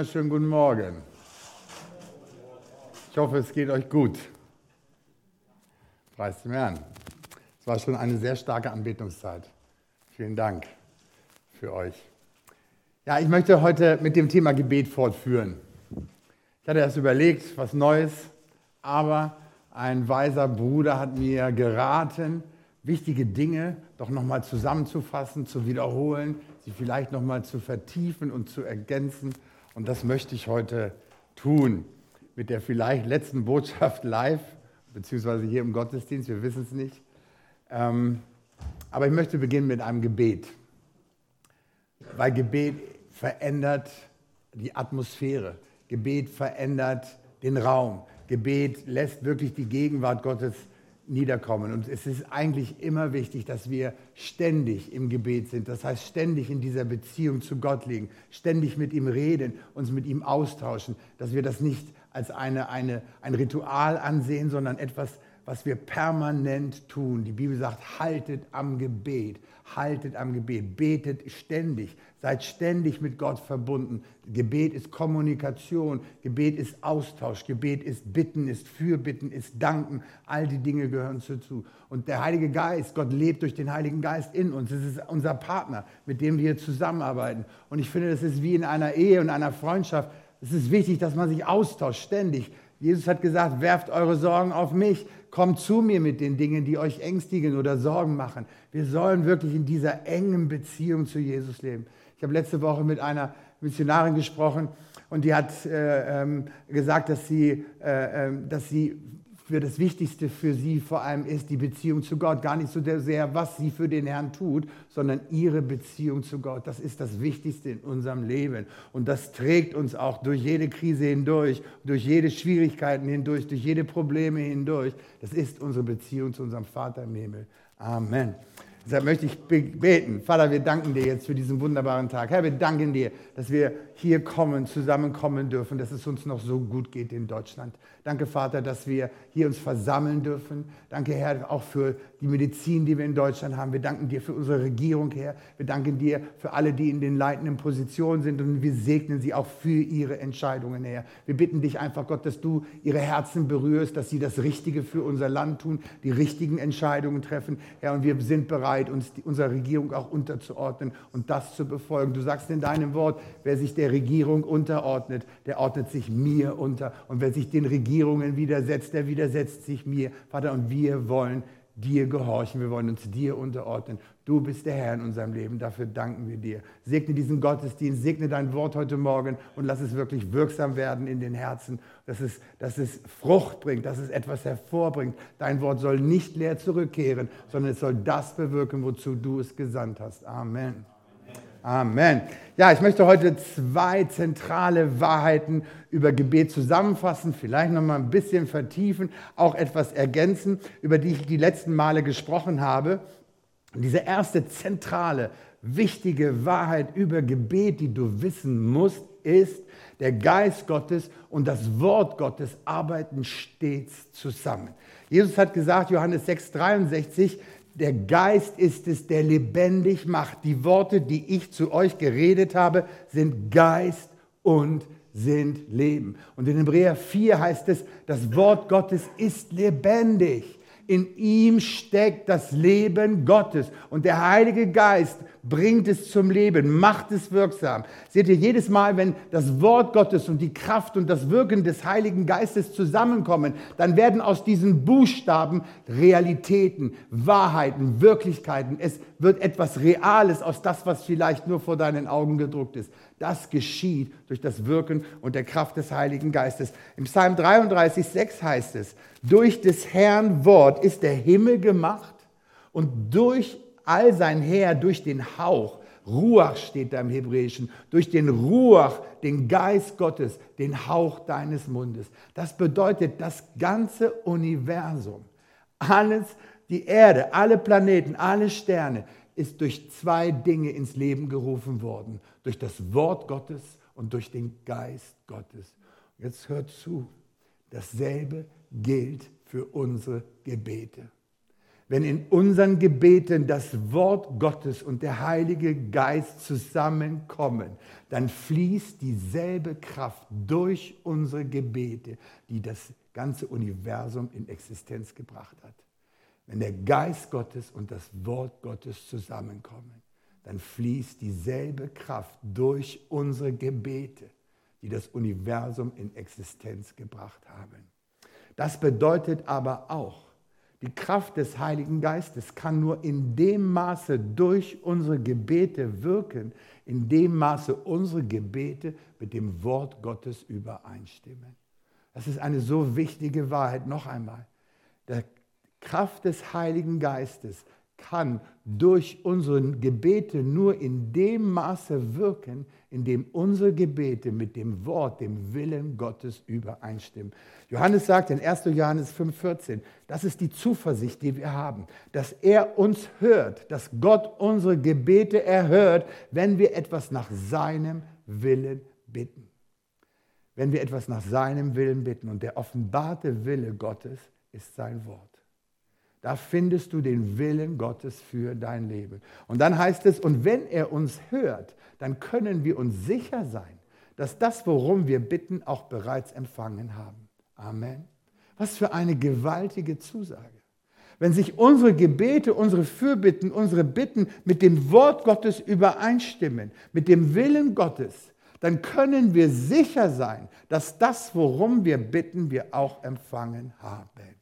wunderschönen guten Morgen. Ich hoffe, es geht euch gut. Preis dem Herrn. Es war schon eine sehr starke Anbetungszeit. Vielen Dank für euch. Ja, ich möchte heute mit dem Thema Gebet fortführen. Ich hatte erst überlegt, was Neues, aber ein weiser Bruder hat mir geraten, wichtige Dinge doch nochmal zusammenzufassen, zu wiederholen, sie vielleicht nochmal zu vertiefen und zu ergänzen. Und das möchte ich heute tun mit der vielleicht letzten Botschaft live, beziehungsweise hier im Gottesdienst, wir wissen es nicht. Ähm, aber ich möchte beginnen mit einem Gebet, weil Gebet verändert die Atmosphäre, Gebet verändert den Raum, Gebet lässt wirklich die Gegenwart Gottes niederkommen. Und es ist eigentlich immer wichtig, dass wir ständig im Gebet sind. Das heißt, ständig in dieser Beziehung zu Gott liegen, ständig mit ihm reden, uns mit ihm austauschen, dass wir das nicht als eine, eine, ein Ritual ansehen, sondern etwas, was wir permanent tun. Die Bibel sagt, haltet am Gebet, haltet am Gebet, betet ständig, seid ständig mit Gott verbunden. Gebet ist Kommunikation, Gebet ist Austausch, Gebet ist Bitten, ist Fürbitten, ist Danken. All die Dinge gehören dazu. Und der Heilige Geist, Gott lebt durch den Heiligen Geist in uns. Es ist unser Partner, mit dem wir zusammenarbeiten. Und ich finde, das ist wie in einer Ehe und einer Freundschaft. Es ist wichtig, dass man sich austauscht, ständig. Jesus hat gesagt, werft eure Sorgen auf mich, kommt zu mir mit den Dingen, die euch ängstigen oder Sorgen machen. Wir sollen wirklich in dieser engen Beziehung zu Jesus leben. Ich habe letzte Woche mit einer Missionarin gesprochen und die hat äh, ähm, gesagt, dass sie, äh, äh, dass sie für das Wichtigste für sie vor allem ist die Beziehung zu Gott. Gar nicht so sehr, was sie für den Herrn tut, sondern ihre Beziehung zu Gott. Das ist das Wichtigste in unserem Leben. Und das trägt uns auch durch jede Krise hindurch, durch jede Schwierigkeiten hindurch, durch jede Probleme hindurch. Das ist unsere Beziehung zu unserem Vater im Himmel. Amen. Deshalb möchte ich beten. Vater, wir danken dir jetzt für diesen wunderbaren Tag. Herr, wir danken dir, dass wir hier kommen, zusammenkommen dürfen, dass es uns noch so gut geht in Deutschland. Danke, Vater, dass wir hier uns versammeln dürfen. Danke, Herr, auch für die Medizin, die wir in Deutschland haben. Wir danken dir für unsere Regierung, Herr. Wir danken dir für alle, die in den leitenden Positionen sind und wir segnen sie auch für ihre Entscheidungen, Herr. Wir bitten dich einfach, Gott, dass du ihre Herzen berührst, dass sie das Richtige für unser Land tun, die richtigen Entscheidungen treffen, Herr. Und wir sind bereit, uns die, unserer Regierung auch unterzuordnen und das zu befolgen. Du sagst in deinem Wort, wer sich der Regierung unterordnet, der ordnet sich mir unter. Und wer sich den Regierungen widersetzt, der widersetzt sich mir. Vater, und wir wollen dir gehorchen, wir wollen uns dir unterordnen. Du bist der Herr in unserem Leben, dafür danken wir dir. Segne diesen Gottesdienst, segne dein Wort heute Morgen und lass es wirklich wirksam werden in den Herzen, dass es, dass es Frucht bringt, dass es etwas hervorbringt. Dein Wort soll nicht leer zurückkehren, sondern es soll das bewirken, wozu du es gesandt hast. Amen. Amen. Ja, ich möchte heute zwei zentrale Wahrheiten über Gebet zusammenfassen, vielleicht noch mal ein bisschen vertiefen, auch etwas ergänzen, über die ich die letzten Male gesprochen habe. Und diese erste zentrale, wichtige Wahrheit über Gebet, die du wissen musst, ist, der Geist Gottes und das Wort Gottes arbeiten stets zusammen. Jesus hat gesagt, Johannes 6, 63, der Geist ist es, der lebendig macht. Die Worte, die ich zu euch geredet habe, sind Geist und sind Leben. Und in Hebräer 4 heißt es, das Wort Gottes ist lebendig. In ihm steckt das Leben Gottes. Und der Heilige Geist bringt es zum Leben, macht es wirksam. Seht ihr, jedes Mal, wenn das Wort Gottes und die Kraft und das Wirken des Heiligen Geistes zusammenkommen, dann werden aus diesen Buchstaben Realitäten, Wahrheiten, Wirklichkeiten. Es wird etwas Reales aus das, was vielleicht nur vor deinen Augen gedruckt ist. Das geschieht durch das Wirken und der Kraft des Heiligen Geistes. Im Psalm 33, 6 heißt es, durch des Herrn Wort ist der Himmel gemacht und durch all sein Heer, durch den Hauch, Ruach steht da im Hebräischen, durch den Ruach, den Geist Gottes, den Hauch deines Mundes. Das bedeutet, das ganze Universum, alles, die Erde, alle Planeten, alle Sterne, ist durch zwei Dinge ins Leben gerufen worden. Durch das Wort Gottes und durch den Geist Gottes. Jetzt hört zu, dasselbe gilt für unsere Gebete. wenn in unseren Gebeten das Wort Gottes und der Heilige Geist zusammenkommen, dann fließt dieselbe Kraft durch unsere Gebete, die das ganze Universum in Existenz gebracht hat. Wenn der Geist Gottes und das Wort Gottes zusammenkommen, dann fließt dieselbe Kraft durch unsere Gebete, die das Universum in Existenz gebracht haben. Das bedeutet aber auch, die Kraft des Heiligen Geistes kann nur in dem Maße durch unsere Gebete wirken, in dem Maße unsere Gebete mit dem Wort Gottes übereinstimmen. Das ist eine so wichtige Wahrheit. Noch einmal. Die Kraft des Heiligen Geistes kann durch unsere Gebete nur in dem Maße wirken, in dem unsere Gebete mit dem Wort, dem Willen Gottes übereinstimmen. Johannes sagt in 1. Johannes 5,14, das ist die Zuversicht, die wir haben, dass er uns hört, dass Gott unsere Gebete erhört, wenn wir etwas nach seinem Willen bitten. Wenn wir etwas nach seinem Willen bitten. Und der offenbarte Wille Gottes ist sein Wort. Da findest du den Willen Gottes für dein Leben. Und dann heißt es, und wenn er uns hört, dann können wir uns sicher sein, dass das, worum wir bitten, auch bereits empfangen haben. Amen. Was für eine gewaltige Zusage. Wenn sich unsere Gebete, unsere Fürbitten, unsere Bitten mit dem Wort Gottes übereinstimmen, mit dem Willen Gottes, dann können wir sicher sein, dass das, worum wir bitten, wir auch empfangen haben.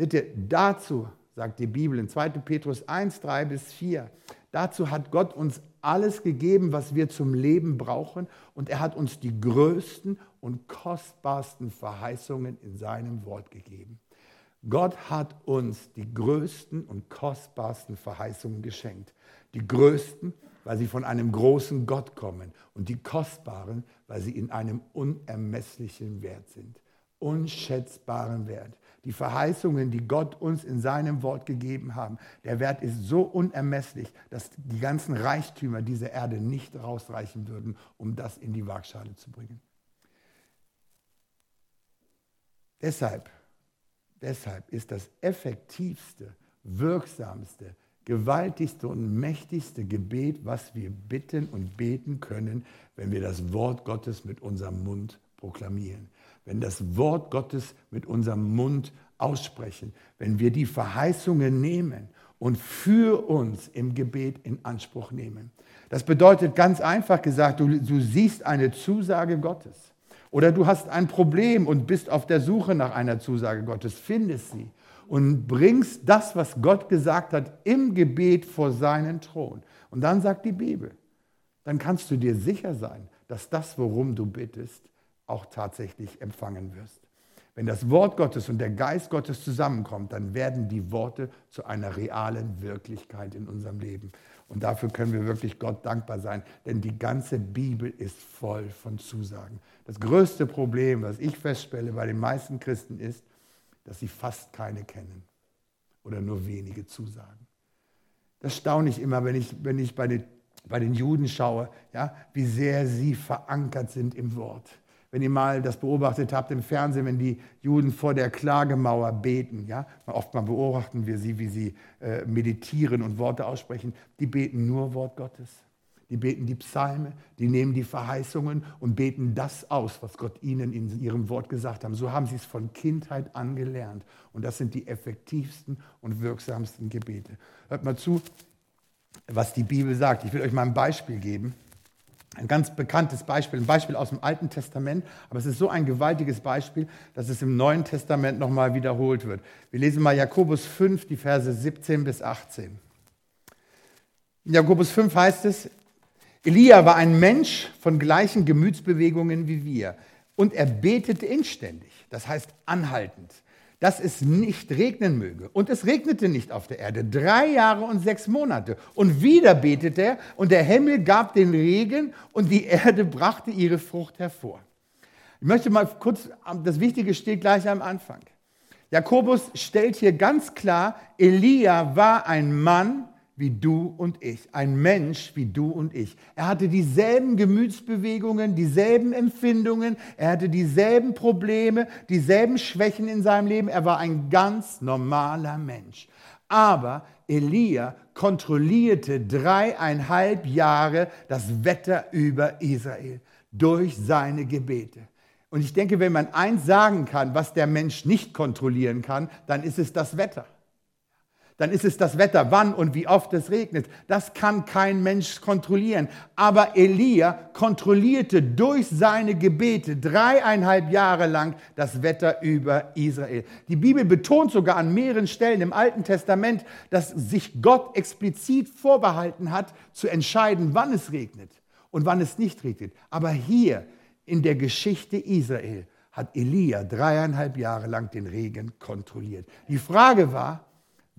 Seht ihr, dazu, sagt die Bibel in 2. Petrus 1, 3 bis 4, dazu hat Gott uns alles gegeben, was wir zum Leben brauchen und er hat uns die größten und kostbarsten Verheißungen in seinem Wort gegeben. Gott hat uns die größten und kostbarsten Verheißungen geschenkt. Die größten, weil sie von einem großen Gott kommen und die kostbaren, weil sie in einem unermesslichen Wert sind. Unschätzbaren Wert die Verheißungen, die Gott uns in seinem Wort gegeben haben, der Wert ist so unermesslich, dass die ganzen Reichtümer dieser Erde nicht rausreichen würden, um das in die Waagschale zu bringen. Deshalb, deshalb ist das effektivste, wirksamste, gewaltigste und mächtigste Gebet, was wir bitten und beten können, wenn wir das Wort Gottes mit unserem Mund proklamieren wenn das Wort Gottes mit unserem Mund aussprechen, wenn wir die Verheißungen nehmen und für uns im Gebet in Anspruch nehmen. Das bedeutet ganz einfach gesagt, du, du siehst eine Zusage Gottes oder du hast ein Problem und bist auf der Suche nach einer Zusage Gottes, findest sie und bringst das, was Gott gesagt hat, im Gebet vor seinen Thron. Und dann sagt die Bibel, dann kannst du dir sicher sein, dass das, worum du bittest, auch tatsächlich empfangen wirst. Wenn das Wort Gottes und der Geist Gottes zusammenkommt, dann werden die Worte zu einer realen Wirklichkeit in unserem Leben. Und dafür können wir wirklich Gott dankbar sein, denn die ganze Bibel ist voll von Zusagen. Das größte Problem, was ich feststelle bei den meisten Christen ist, dass sie fast keine kennen oder nur wenige Zusagen. Das staune ich immer, wenn ich, wenn ich bei, den, bei den Juden schaue, ja, wie sehr sie verankert sind im Wort wenn ihr mal das beobachtet habt im Fernsehen, wenn die Juden vor der Klagemauer beten, ja, oftmal beobachten wir sie, wie sie äh, meditieren und Worte aussprechen, die beten nur Wort Gottes. Die beten die Psalme, die nehmen die Verheißungen und beten das aus, was Gott ihnen in ihrem Wort gesagt hat. So haben sie es von Kindheit an gelernt. Und das sind die effektivsten und wirksamsten Gebete. Hört mal zu, was die Bibel sagt. Ich will euch mal ein Beispiel geben. Ein ganz bekanntes Beispiel, ein Beispiel aus dem Alten Testament, aber es ist so ein gewaltiges Beispiel, dass es im Neuen Testament nochmal wiederholt wird. Wir lesen mal Jakobus 5, die Verse 17 bis 18. In Jakobus 5 heißt es, Elia war ein Mensch von gleichen Gemütsbewegungen wie wir und er betete inständig, das heißt anhaltend dass es nicht regnen möge. Und es regnete nicht auf der Erde. Drei Jahre und sechs Monate. Und wieder betete er und der Himmel gab den Regen und die Erde brachte ihre Frucht hervor. Ich möchte mal kurz, das Wichtige steht gleich am Anfang. Jakobus stellt hier ganz klar, Elia war ein Mann wie du und ich, ein Mensch wie du und ich. Er hatte dieselben Gemütsbewegungen, dieselben Empfindungen, er hatte dieselben Probleme, dieselben Schwächen in seinem Leben. Er war ein ganz normaler Mensch. Aber Elia kontrollierte dreieinhalb Jahre das Wetter über Israel durch seine Gebete. Und ich denke, wenn man eins sagen kann, was der Mensch nicht kontrollieren kann, dann ist es das Wetter dann ist es das Wetter, wann und wie oft es regnet. Das kann kein Mensch kontrollieren. Aber Elia kontrollierte durch seine Gebete dreieinhalb Jahre lang das Wetter über Israel. Die Bibel betont sogar an mehreren Stellen im Alten Testament, dass sich Gott explizit vorbehalten hat, zu entscheiden, wann es regnet und wann es nicht regnet. Aber hier in der Geschichte Israel hat Elia dreieinhalb Jahre lang den Regen kontrolliert. Die Frage war,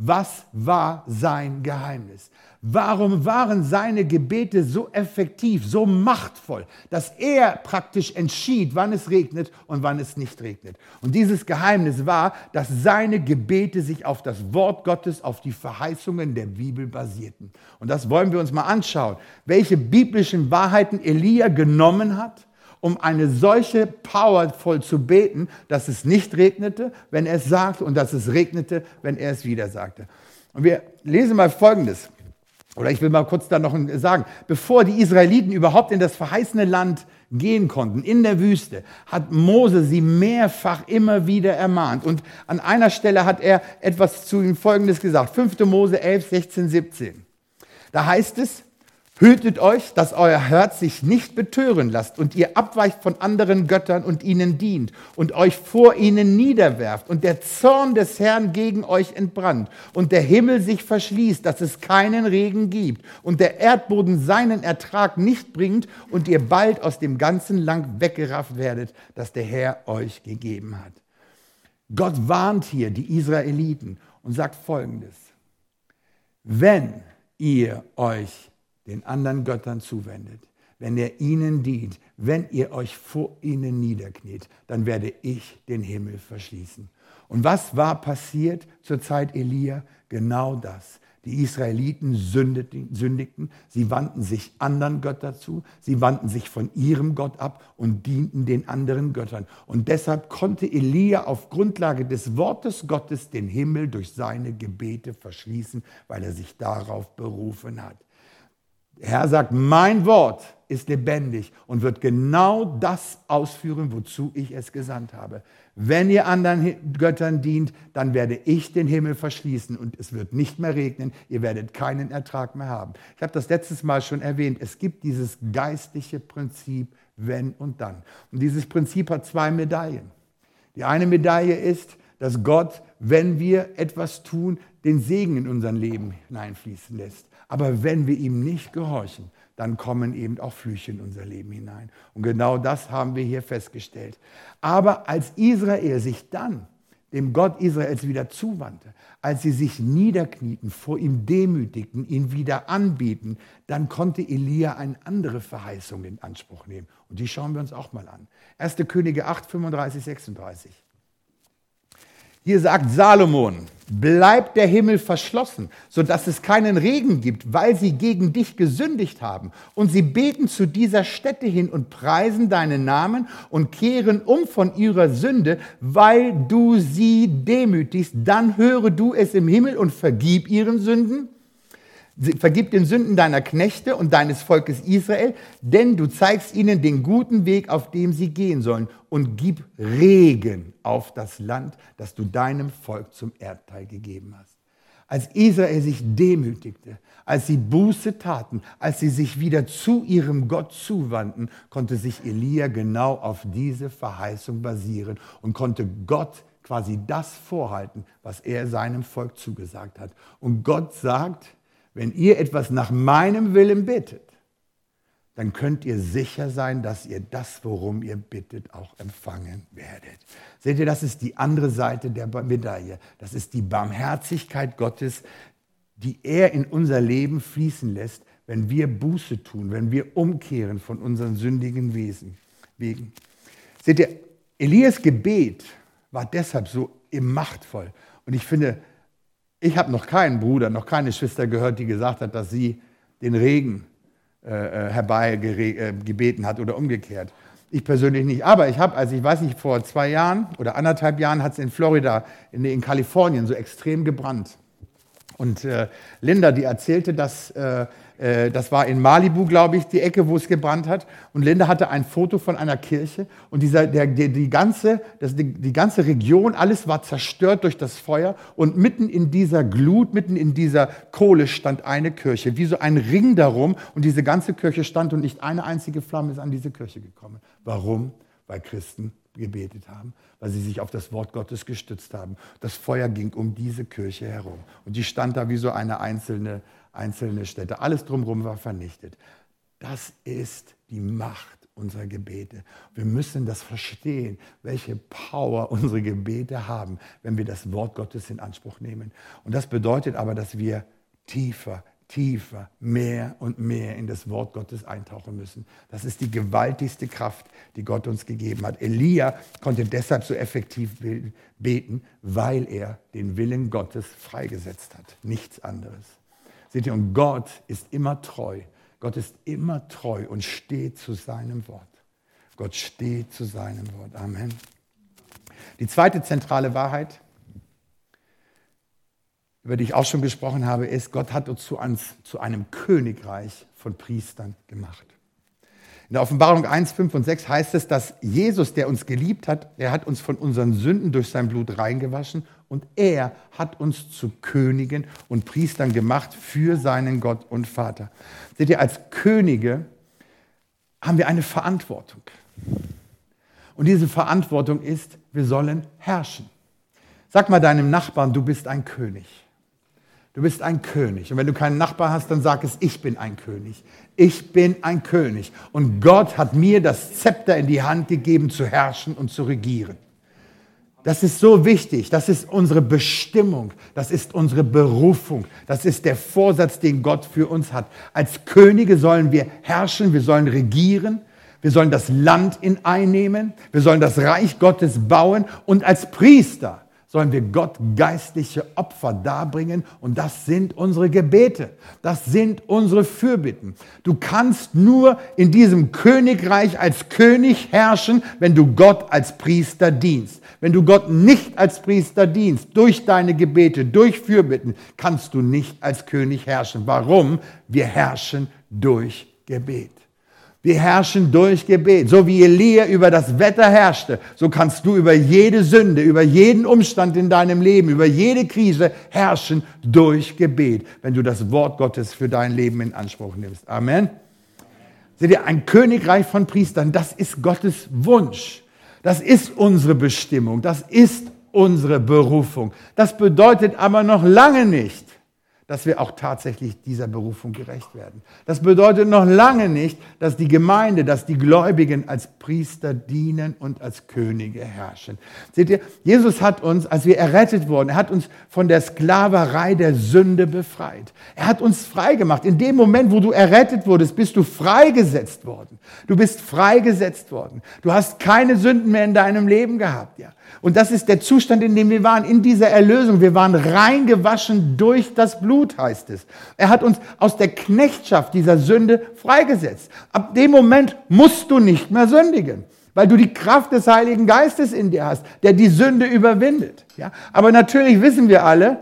was war sein Geheimnis? Warum waren seine Gebete so effektiv, so machtvoll, dass er praktisch entschied, wann es regnet und wann es nicht regnet? Und dieses Geheimnis war, dass seine Gebete sich auf das Wort Gottes, auf die Verheißungen der Bibel basierten. Und das wollen wir uns mal anschauen, welche biblischen Wahrheiten Elia genommen hat um eine solche powervoll zu beten, dass es nicht regnete, wenn er es sagte, und dass es regnete, wenn er es wieder sagte. Und wir lesen mal Folgendes. Oder ich will mal kurz da noch sagen, bevor die Israeliten überhaupt in das verheißene Land gehen konnten, in der Wüste, hat Mose sie mehrfach immer wieder ermahnt. Und an einer Stelle hat er etwas zu ihnen Folgendes gesagt. 5. Mose 11, 16, 17. Da heißt es, Hütet euch, dass euer Herz sich nicht betören lasst und ihr abweicht von anderen Göttern und ihnen dient und euch vor ihnen niederwerft und der Zorn des Herrn gegen euch entbrannt und der Himmel sich verschließt, dass es keinen Regen gibt und der Erdboden seinen Ertrag nicht bringt und ihr bald aus dem ganzen Land weggerafft werdet, das der Herr euch gegeben hat. Gott warnt hier die Israeliten und sagt Folgendes. Wenn ihr euch den anderen Göttern zuwendet, wenn er ihnen dient, wenn ihr euch vor ihnen niederkniet, dann werde ich den Himmel verschließen. Und was war passiert zur Zeit Elia? Genau das. Die Israeliten sündigten, sie wandten sich anderen Göttern zu, sie wandten sich von ihrem Gott ab und dienten den anderen Göttern. Und deshalb konnte Elia auf Grundlage des Wortes Gottes den Himmel durch seine Gebete verschließen, weil er sich darauf berufen hat. Der Herr sagt, mein Wort ist lebendig und wird genau das ausführen, wozu ich es gesandt habe. Wenn ihr anderen Göttern dient, dann werde ich den Himmel verschließen und es wird nicht mehr regnen, ihr werdet keinen Ertrag mehr haben. Ich habe das letztes Mal schon erwähnt, es gibt dieses geistliche Prinzip wenn und dann. Und dieses Prinzip hat zwei Medaillen. Die eine Medaille ist, dass Gott, wenn wir etwas tun, den Segen in unser Leben hineinfließen lässt. Aber wenn wir ihm nicht gehorchen, dann kommen eben auch Flüche in unser Leben hinein. Und genau das haben wir hier festgestellt. Aber als Israel sich dann dem Gott Israels wieder zuwandte, als sie sich niederknieten, vor ihm demütigten, ihn wieder anbieten, dann konnte Elia eine andere Verheißung in Anspruch nehmen. Und die schauen wir uns auch mal an. 1. Könige 8, 35, 36. Hier sagt Salomon, bleibt der Himmel verschlossen, sodass es keinen Regen gibt, weil sie gegen dich gesündigt haben. Und sie beten zu dieser Stätte hin und preisen deinen Namen und kehren um von ihrer Sünde, weil du sie demütigst. Dann höre du es im Himmel und vergib ihren Sünden Vergib den Sünden deiner Knechte und deines Volkes Israel, denn du zeigst ihnen den guten Weg, auf dem sie gehen sollen, und gib Regen auf das Land, das du deinem Volk zum Erdteil gegeben hast. Als Israel sich demütigte, als sie Buße taten, als sie sich wieder zu ihrem Gott zuwandten, konnte sich Elia genau auf diese Verheißung basieren und konnte Gott quasi das vorhalten, was er seinem Volk zugesagt hat. Und Gott sagt, wenn ihr etwas nach meinem Willen bittet, dann könnt ihr sicher sein, dass ihr das, worum ihr bittet, auch empfangen werdet. Seht ihr, das ist die andere Seite der Medaille. Das ist die Barmherzigkeit Gottes, die er in unser Leben fließen lässt, wenn wir Buße tun, wenn wir umkehren von unseren sündigen Wesen, wegen. Seht ihr, Elias Gebet war deshalb so machtvoll. Und ich finde, Ich habe noch keinen Bruder, noch keine Schwester gehört, die gesagt hat, dass sie den Regen äh, äh herbeigebeten äh, hat oder umgekehrt. Ich persönlich nicht. Aber ich habe, also ich weiß nicht, vor zwei Jahren oder anderthalb Jahren hat es in Florida, in, in, Kalifornien so extrem gebrannt. Und äh, Linda, die erzählte, dass äh, äh, das war in Malibu, glaube ich, die Ecke, wo es gebrannt hat. Und Linda hatte ein Foto von einer Kirche und dieser, der, der, die, ganze, das, die, die ganze Region, alles war zerstört durch das Feuer. Und mitten in dieser Glut, mitten in dieser Kohle stand eine Kirche, wie so ein Ring darum. Und diese ganze Kirche stand und nicht eine einzige Flamme ist an diese Kirche gekommen. Warum? Weil Christen gebetet haben, weil sie sich auf das Wort Gottes gestützt haben. Das Feuer ging um diese Kirche herum. Und die stand da wie so eine einzelne einzelne Städte. Alles drumherum war vernichtet. Das ist die Macht unserer Gebete. Wir müssen das verstehen, welche Power unsere Gebete haben, wenn wir das Wort Gottes in Anspruch nehmen. Und das bedeutet aber, dass wir tiefer, tiefer, mehr und mehr in das Wort Gottes eintauchen müssen. Das ist die gewaltigste Kraft, die Gott uns gegeben hat. Elia konnte deshalb so effektiv beten, weil er den Willen Gottes freigesetzt hat. Nichts anderes. Seht ihr, und Gott ist immer treu. Gott ist immer treu und steht zu seinem Wort. Gott steht zu seinem Wort. Amen. Die zweite zentrale Wahrheit, über die ich auch schon gesprochen habe, ist, Gott hat uns zu, uns, zu einem Königreich von Priestern gemacht. In der Offenbarung 1, 5 und 6 heißt es, dass Jesus, der uns geliebt hat, er hat uns von unseren Sünden durch sein Blut reingewaschen und er hat uns zu Königen und Priestern gemacht für seinen Gott und Vater. Seht ihr, als Könige haben wir eine Verantwortung. Und diese Verantwortung ist, wir sollen herrschen. Sag mal deinem Nachbarn, du bist ein König. Du bist ein König. Und wenn du keinen Nachbar hast, dann sag es, ich bin ein König. Ich bin ein König. Und Gott hat mir das Zepter in die Hand gegeben, zu herrschen und zu regieren. Das ist so wichtig. Das ist unsere Bestimmung. Das ist unsere Berufung. Das ist der Vorsatz, den Gott für uns hat. Als Könige sollen wir herrschen, wir sollen regieren. Wir sollen das Land in einnehmen. Wir sollen das Reich Gottes bauen. Und als Priester sollen wir Gott geistliche Opfer darbringen und das sind unsere Gebete, das sind unsere Fürbitten. Du kannst nur in diesem Königreich als König herrschen, wenn du Gott als Priester dienst. Wenn du Gott nicht als Priester dienst, durch deine Gebete, durch Fürbitten, kannst du nicht als König herrschen. Warum? Wir herrschen durch Gebet. Wir herrschen durch Gebet. So wie Elia über das Wetter herrschte, so kannst du über jede Sünde, über jeden Umstand in deinem Leben, über jede Krise herrschen durch Gebet, wenn du das Wort Gottes für dein Leben in Anspruch nimmst. Amen. Seht ihr, ein Königreich von Priestern, das ist Gottes Wunsch. Das ist unsere Bestimmung. Das ist unsere Berufung. Das bedeutet aber noch lange nicht, dass wir auch tatsächlich dieser Berufung gerecht werden. Das bedeutet noch lange nicht, dass die Gemeinde, dass die Gläubigen als Priester dienen und als Könige herrschen. Seht ihr, Jesus hat uns, als wir errettet wurden, er hat uns von der Sklaverei der Sünde befreit. Er hat uns freigemacht. In dem Moment, wo du errettet wurdest, bist du freigesetzt worden. Du bist freigesetzt worden. Du hast keine Sünden mehr in deinem Leben gehabt, ja. Und das ist der Zustand, in dem wir waren, in dieser Erlösung. Wir waren reingewaschen durch das Blut, heißt es. Er hat uns aus der Knechtschaft dieser Sünde freigesetzt. Ab dem Moment musst du nicht mehr sündigen, weil du die Kraft des Heiligen Geistes in dir hast, der die Sünde überwindet. Ja? Aber natürlich wissen wir alle,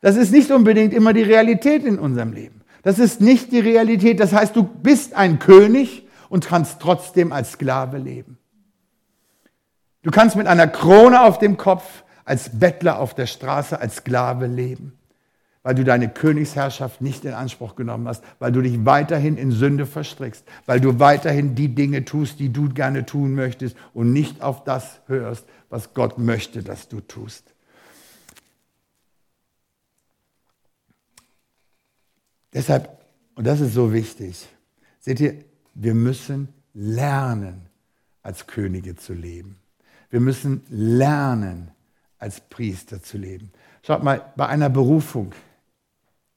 das ist nicht unbedingt immer die Realität in unserem Leben. Das ist nicht die Realität. Das heißt, du bist ein König und kannst trotzdem als Sklave leben. Du kannst mit einer Krone auf dem Kopf als Bettler auf der Straße, als Sklave leben, weil du deine Königsherrschaft nicht in Anspruch genommen hast, weil du dich weiterhin in Sünde verstrickst, weil du weiterhin die Dinge tust, die du gerne tun möchtest und nicht auf das hörst, was Gott möchte, dass du tust. Deshalb, und das ist so wichtig, seht ihr, wir müssen lernen, als Könige zu leben. Wir müssen lernen, als Priester zu leben. Schaut mal, bei einer Berufung,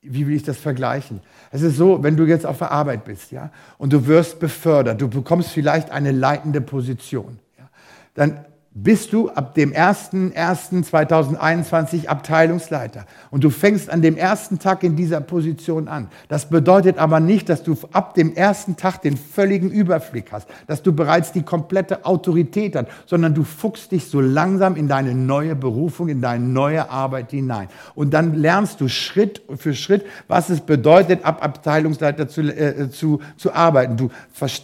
wie will ich das vergleichen? Es ist so, wenn du jetzt auf der Arbeit bist, ja, und du wirst befördert, du bekommst vielleicht eine leitende Position, ja, dann bist du ab dem 01.01.2021 Abteilungsleiter. Und du fängst an dem ersten Tag in dieser Position an. Das bedeutet aber nicht, dass du ab dem ersten Tag den völligen Überblick hast, dass du bereits die komplette Autorität hast, sondern du fuchst dich so langsam in deine neue Berufung, in deine neue Arbeit hinein. Und dann lernst du Schritt für Schritt, was es bedeutet, ab Abteilungsleiter zu, äh, zu, zu arbeiten. Du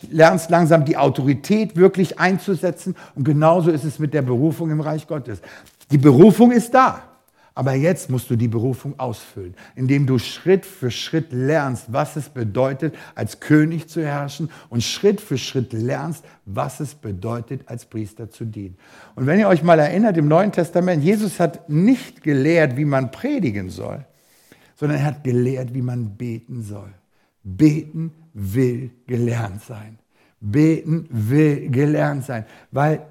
lernst langsam die Autorität wirklich einzusetzen. Und genauso ist es mit der Berufung im Reich Gottes. Die Berufung ist da. Aber jetzt musst du die Berufung ausfüllen, indem du Schritt für Schritt lernst, was es bedeutet, als König zu herrschen und Schritt für Schritt lernst, was es bedeutet, als Priester zu dienen. Und wenn ihr euch mal erinnert, im Neuen Testament, Jesus hat nicht gelehrt, wie man predigen soll, sondern er hat gelehrt, wie man beten soll. Beten will gelernt sein. Beten will gelernt sein, weil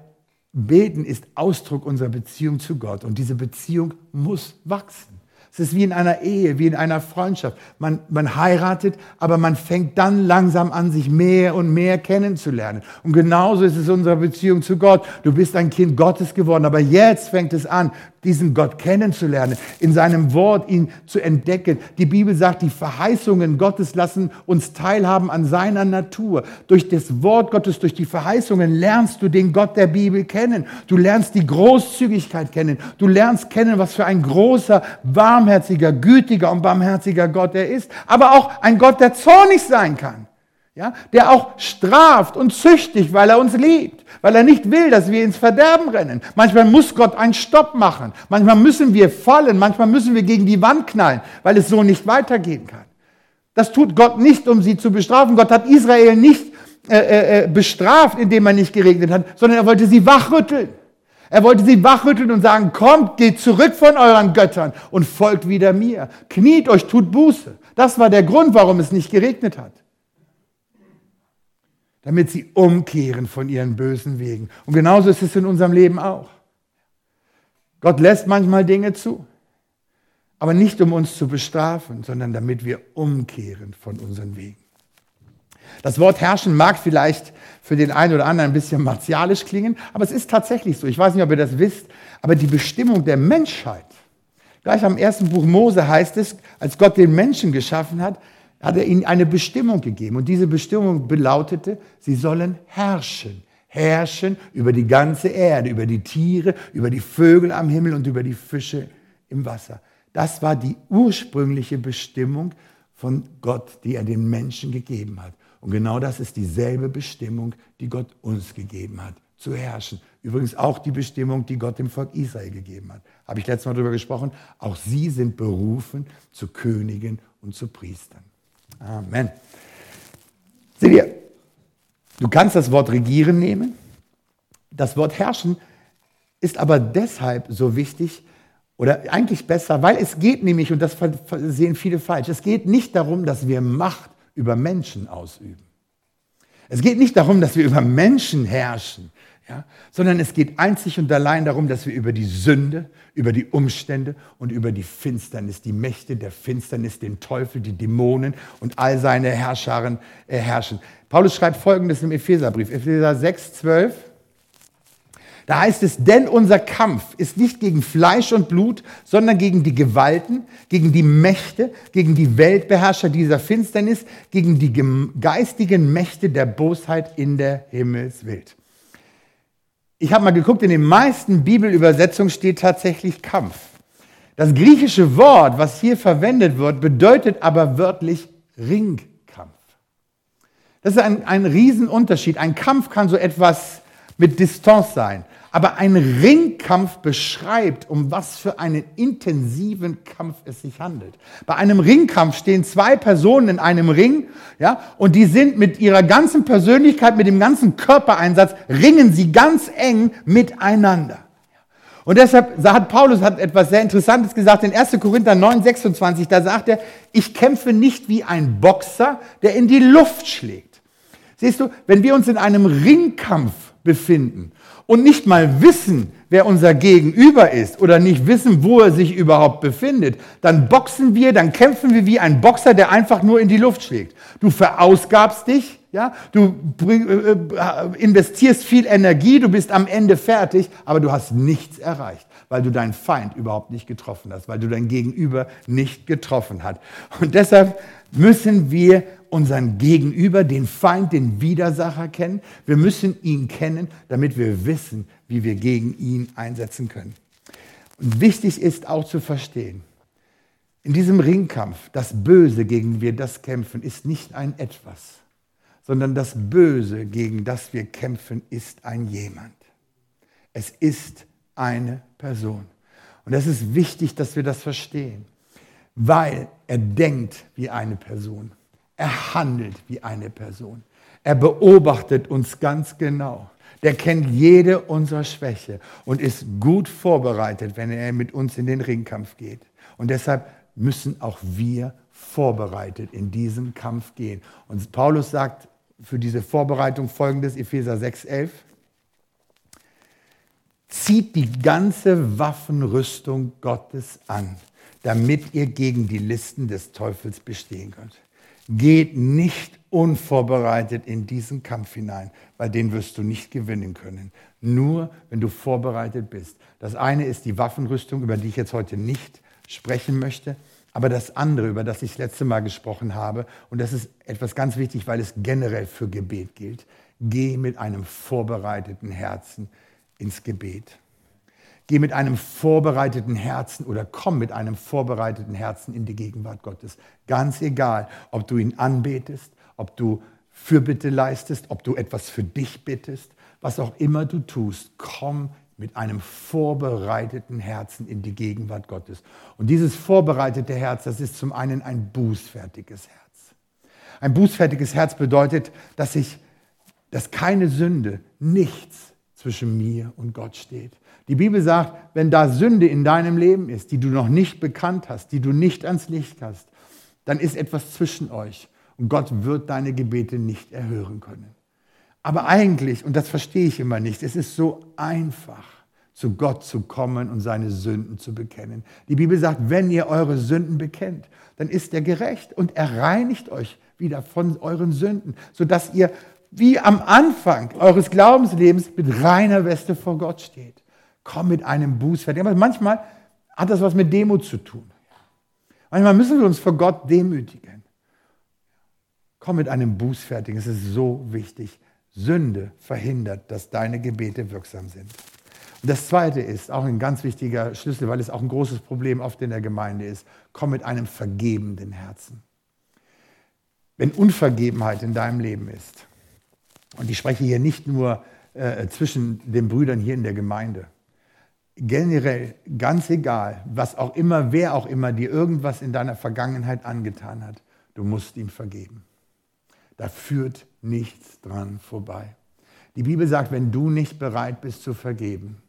Beten ist Ausdruck unserer Beziehung zu Gott und diese Beziehung muss wachsen. Es ist wie in einer Ehe, wie in einer Freundschaft. Man, man heiratet, aber man fängt dann langsam an, sich mehr und mehr kennenzulernen. Und genauso ist es unsere Beziehung zu Gott. Du bist ein Kind Gottes geworden, aber jetzt fängt es an, diesen Gott kennenzulernen, in seinem Wort ihn zu entdecken. Die Bibel sagt, die Verheißungen Gottes lassen uns teilhaben an seiner Natur. Durch das Wort Gottes, durch die Verheißungen lernst du den Gott der Bibel kennen. Du lernst die Großzügigkeit kennen. Du lernst kennen, was für ein großer, warmherziger, gütiger und barmherziger Gott er ist. Aber auch ein Gott, der zornig sein kann ja, der auch straft und züchtigt, weil er uns liebt, weil er nicht will, dass wir ins Verderben rennen. Manchmal muss Gott einen Stopp machen, manchmal müssen wir fallen, manchmal müssen wir gegen die Wand knallen, weil es so nicht weitergehen kann. Das tut Gott nicht, um sie zu bestrafen. Gott hat Israel nicht äh, äh, äh bestraft, indem er nicht geregnet hat, sondern er wollte sie wachrütteln. Er wollte sie wachrütteln und sagen, kommt, geht zurück von euren Göttern und folgt wieder mir. Kniet euch, tut Buße. Das war der Grund, warum es nicht geregnet hat damit sie umkehren von ihren bösen Wegen. Und genauso ist es in unserem Leben auch. Gott lässt manchmal Dinge zu, aber nicht um uns zu bestrafen, sondern damit wir umkehren von unseren Wegen. Das Wort herrschen mag vielleicht für den einen oder anderen ein bisschen martialisch klingen, aber es ist tatsächlich so. Ich weiß nicht, ob ihr das wisst, aber die Bestimmung der Menschheit, gleich am ersten Buch Mose heißt es, als Gott den Menschen geschaffen hat, hat er ihnen eine Bestimmung gegeben. Und diese Bestimmung belautete, sie sollen herrschen. Herrschen über die ganze Erde, über die Tiere, über die Vögel am Himmel und über die Fische im Wasser. Das war die ursprüngliche Bestimmung von Gott, die er den Menschen gegeben hat. Und genau das ist dieselbe Bestimmung, die Gott uns gegeben hat, zu herrschen. Übrigens auch die Bestimmung, die Gott dem Volk Israel gegeben hat. Habe ich letztes Mal darüber gesprochen. Auch sie sind berufen zu Königen und zu Priestern. Amen. Seht ihr, du kannst das Wort regieren nehmen. Das Wort herrschen ist aber deshalb so wichtig oder eigentlich besser, weil es geht nämlich, und das sehen viele falsch, es geht nicht darum, dass wir Macht über Menschen ausüben. Es geht nicht darum, dass wir über Menschen herrschen. Ja? Sondern es geht einzig und allein darum, dass wir über die Sünde, über die Umstände und über die Finsternis, die Mächte der Finsternis, den Teufel, die Dämonen und all seine Herrscharen äh, herrschen. Paulus schreibt Folgendes im Epheserbrief, Epheser 6, 12. Da heißt es, denn unser Kampf ist nicht gegen Fleisch und Blut, sondern gegen die Gewalten, gegen die Mächte, gegen die Weltbeherrscher dieser Finsternis, gegen die geistigen Mächte der Bosheit in der Himmelswelt ich habe mal geguckt, in den meisten Bibelübersetzungen steht tatsächlich Kampf. Das griechische Wort, was hier verwendet wird, bedeutet aber wörtlich Ringkampf. Das ist ein, ein Riesenunterschied. Ein Kampf kann so etwas mit Distanz sein. Aber ein Ringkampf beschreibt, um was für einen intensiven Kampf es sich handelt. Bei einem Ringkampf stehen zwei Personen in einem Ring, ja, und die sind mit ihrer ganzen Persönlichkeit, mit dem ganzen Körpereinsatz, ringen sie ganz eng miteinander. Und deshalb hat Paulus hat etwas sehr Interessantes gesagt in 1. Korinther 9, 26, da sagt er, ich kämpfe nicht wie ein Boxer, der in die Luft schlägt. Siehst du, wenn wir uns in einem Ringkampf befinden und nicht mal wissen, wer unser Gegenüber ist oder nicht wissen, wo er sich überhaupt befindet, dann boxen wir, dann kämpfen wir wie ein Boxer, der einfach nur in die Luft schlägt. Du verausgabst dich, Ja, du äh, äh, investierst viel Energie, du bist am Ende fertig, aber du hast nichts erreicht, weil du deinen Feind überhaupt nicht getroffen hast, weil du dein Gegenüber nicht getroffen hast. Und deshalb müssen wir unseren Gegenüber, den Feind, den Widersacher kennen. Wir müssen ihn kennen, damit wir wissen, wie wir gegen ihn einsetzen können. Und wichtig ist auch zu verstehen, in diesem Ringkampf, das Böse, gegen wir das kämpfen, ist nicht ein Etwas sondern das Böse, gegen das wir kämpfen, ist ein jemand. Es ist eine Person. Und es ist wichtig, dass wir das verstehen, weil er denkt wie eine Person. Er handelt wie eine Person. Er beobachtet uns ganz genau. Der kennt jede unserer Schwäche und ist gut vorbereitet, wenn er mit uns in den Ringkampf geht. Und deshalb müssen auch wir vorbereitet in diesen Kampf gehen. Und Paulus sagt für diese Vorbereitung folgendes, Epheser 6, 11. Zieht die ganze Waffenrüstung Gottes an, damit ihr gegen die Listen des Teufels bestehen könnt. Geht nicht unvorbereitet in diesen Kampf hinein, weil den wirst du nicht gewinnen können. Nur wenn du vorbereitet bist. Das eine ist die Waffenrüstung, über die ich jetzt heute nicht sprechen möchte. Aber das andere, über das ich das letzte Mal gesprochen habe, und das ist etwas ganz wichtig, weil es generell für Gebet gilt, geh mit einem vorbereiteten Herzen ins Gebet. Geh mit einem vorbereiteten Herzen oder komm mit einem vorbereiteten Herzen in die Gegenwart Gottes. Ganz egal, ob du ihn anbetest, ob du Fürbitte leistest, ob du etwas für dich bittest, was auch immer du tust, komm mit einem vorbereiteten Herzen in die Gegenwart Gottes. Und dieses vorbereitete Herz, das ist zum einen ein bußfertiges Herz. Ein bußfertiges Herz bedeutet, dass ich, dass keine Sünde, nichts zwischen mir und Gott steht. Die Bibel sagt, wenn da Sünde in deinem Leben ist, die du noch nicht bekannt hast, die du nicht ans Licht hast, dann ist etwas zwischen euch und Gott wird deine Gebete nicht erhören können. Aber eigentlich, und das verstehe ich immer nicht, es ist so einfach, zu Gott zu kommen und seine Sünden zu bekennen. Die Bibel sagt, wenn ihr eure Sünden bekennt, dann ist er gerecht und er reinigt euch wieder von euren Sünden, sodass ihr wie am Anfang eures Glaubenslebens mit reiner Weste vor Gott steht. Komm mit einem Bußfertigen. Aber manchmal hat das was mit Demut zu tun. Manchmal müssen wir uns vor Gott demütigen. Komm mit einem Bußfertigen. Es ist so wichtig. Sünde verhindert, dass deine Gebete wirksam sind. Und das Zweite ist auch ein ganz wichtiger Schlüssel, weil es auch ein großes Problem oft in der Gemeinde ist. Komm mit einem vergebenden Herzen. Wenn Unvergebenheit in deinem Leben ist, und ich spreche hier nicht nur äh, zwischen den Brüdern hier in der Gemeinde, generell, ganz egal, was auch immer, wer auch immer dir irgendwas in deiner Vergangenheit angetan hat, du musst ihm vergeben. Da führt nichts dran vorbei. Die Bibel sagt, wenn du nicht bereit bist zu vergeben,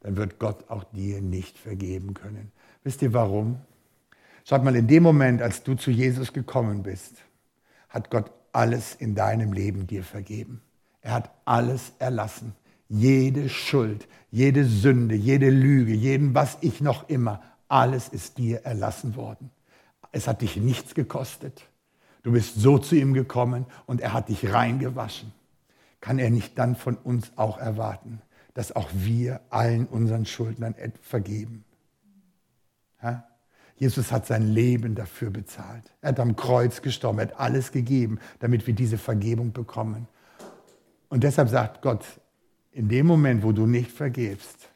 dann wird Gott auch dir nicht vergeben können. Wisst ihr warum? Schaut mal, in dem Moment, als du zu Jesus gekommen bist, hat Gott alles in deinem Leben dir vergeben. Er hat alles erlassen. Jede Schuld, jede Sünde, jede Lüge, jeden was ich noch immer, alles ist dir erlassen worden. Es hat dich nichts gekostet. Du bist so zu ihm gekommen und er hat dich reingewaschen. Kann er nicht dann von uns auch erwarten, dass auch wir allen unseren Schuldnern vergeben? Ja? Jesus hat sein Leben dafür bezahlt. Er hat am Kreuz gestorben, er hat alles gegeben, damit wir diese Vergebung bekommen. Und deshalb sagt Gott, in dem Moment, wo du nicht vergebst,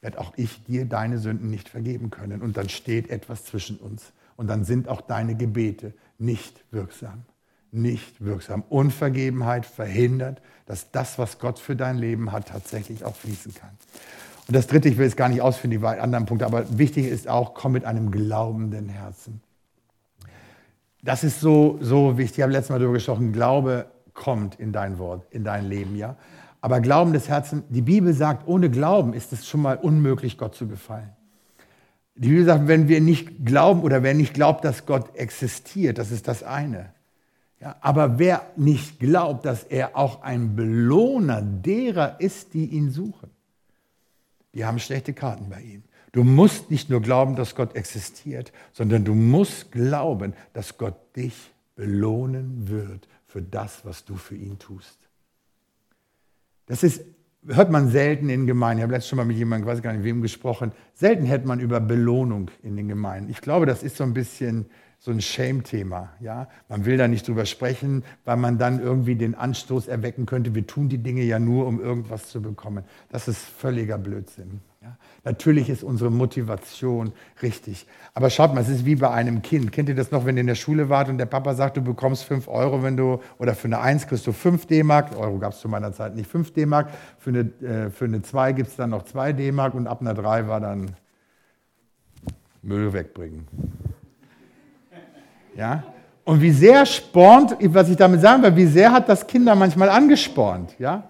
werde auch ich dir deine Sünden nicht vergeben können. Und dann steht etwas zwischen uns. Und dann sind auch deine Gebete nicht wirksam. Nicht wirksam. Unvergebenheit verhindert, dass das, was Gott für dein Leben hat, tatsächlich auch fließen kann. Und das Dritte, ich will es gar nicht ausführen, die anderen Punkte, aber wichtig ist auch, komm mit einem glaubenden Herzen. Das ist so, so wichtig. Ich habe letztes Mal darüber gesprochen, Glaube kommt in dein Wort, in dein Leben, ja. Aber Glauben des Herzens, die Bibel sagt, ohne Glauben ist es schon mal unmöglich, Gott zu gefallen. Die Bibel sagt, wenn wir nicht glauben oder wer nicht glaubt, dass Gott existiert, das ist das eine. Ja, aber wer nicht glaubt, dass er auch ein Belohner derer ist, die ihn suchen, die haben schlechte Karten bei ihm. Du musst nicht nur glauben, dass Gott existiert, sondern du musst glauben, dass Gott dich belohnen wird für das, was du für ihn tust. Das ist, hört man selten in Gemeinden. Ich habe letztes schon mal mit jemandem, weiß gar nicht wem, gesprochen. Selten hört man über Belohnung in den Gemeinden. Ich glaube, das ist so ein bisschen so ein Shame-Thema. Ja? Man will da nicht drüber sprechen, weil man dann irgendwie den Anstoß erwecken könnte, wir tun die Dinge ja nur, um irgendwas zu bekommen. Das ist völliger Blödsinn. Ja? Natürlich ist unsere Motivation richtig. Aber schaut mal, es ist wie bei einem Kind. Kennt ihr das noch, wenn ihr in der Schule wart und der Papa sagt, du bekommst 5 Euro, wenn du, oder für eine 1 kriegst du 5 D-Mark. Euro gab es zu meiner Zeit nicht 5 D-Mark. Für eine, äh, für eine 2 gibt es dann noch 2 D-Mark und ab einer 3 war dann Müll wegbringen. Ja? Und wie sehr spornt, was ich damit sagen will, wie sehr hat das Kinder manchmal angespornt, ja?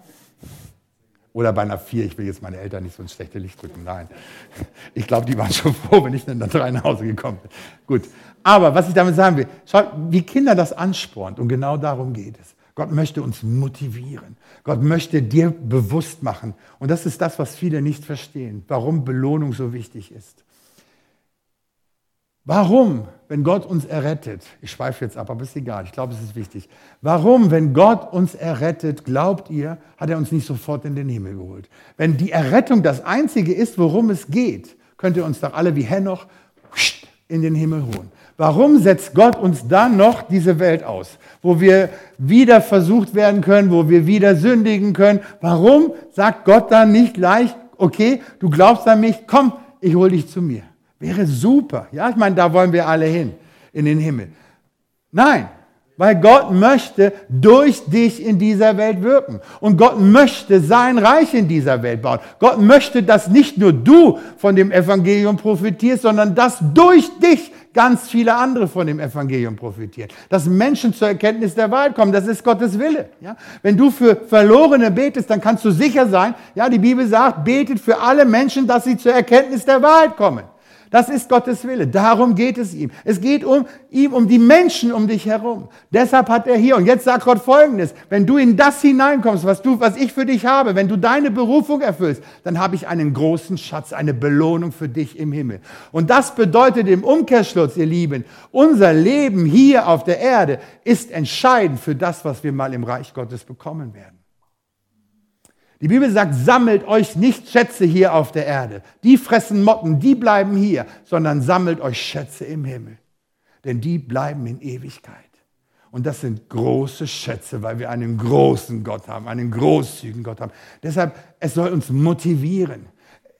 Oder bei einer vier, ich will jetzt meine Eltern nicht so ins schlechte Licht drücken, nein. Ich glaube, die waren schon froh, wenn ich dann da drei nach Hause gekommen bin. Gut. Aber was ich damit sagen will, schaut, wie Kinder das anspornt und genau darum geht es. Gott möchte uns motivieren. Gott möchte dir bewusst machen. Und das ist das, was viele nicht verstehen, warum Belohnung so wichtig ist. Warum, wenn Gott uns errettet, ich schweife jetzt ab, aber ist egal, ich glaube, es ist wichtig. Warum, wenn Gott uns errettet, glaubt ihr, hat er uns nicht sofort in den Himmel geholt? Wenn die Errettung das Einzige ist, worum es geht, könnt ihr uns doch alle wie Henoch in den Himmel holen. Warum setzt Gott uns dann noch diese Welt aus, wo wir wieder versucht werden können, wo wir wieder sündigen können? Warum sagt Gott dann nicht gleich, okay, du glaubst an mich, komm, ich hole dich zu mir? Wäre super. Ja, ich meine, da wollen wir alle hin, in den Himmel. Nein, weil Gott möchte durch dich in dieser Welt wirken. Und Gott möchte sein Reich in dieser Welt bauen. Gott möchte, dass nicht nur du von dem Evangelium profitierst, sondern dass durch dich ganz viele andere von dem Evangelium profitieren. Dass Menschen zur Erkenntnis der Wahrheit kommen, das ist Gottes Wille. Ja? Wenn du für Verlorene betest, dann kannst du sicher sein, ja, die Bibel sagt, betet für alle Menschen, dass sie zur Erkenntnis der Wahrheit kommen. Das ist Gottes Wille. Darum geht es ihm. Es geht um ihm, um die Menschen um dich herum. Deshalb hat er hier, und jetzt sagt Gott Folgendes, wenn du in das hineinkommst, was du, was ich für dich habe, wenn du deine Berufung erfüllst, dann habe ich einen großen Schatz, eine Belohnung für dich im Himmel. Und das bedeutet im Umkehrschluss, ihr Lieben, unser Leben hier auf der Erde ist entscheidend für das, was wir mal im Reich Gottes bekommen werden. Die Bibel sagt, sammelt euch nicht Schätze hier auf der Erde. Die fressen Motten, die bleiben hier, sondern sammelt euch Schätze im Himmel. Denn die bleiben in Ewigkeit. Und das sind große Schätze, weil wir einen großen Gott haben, einen großzügigen Gott haben. Deshalb, es soll uns motivieren.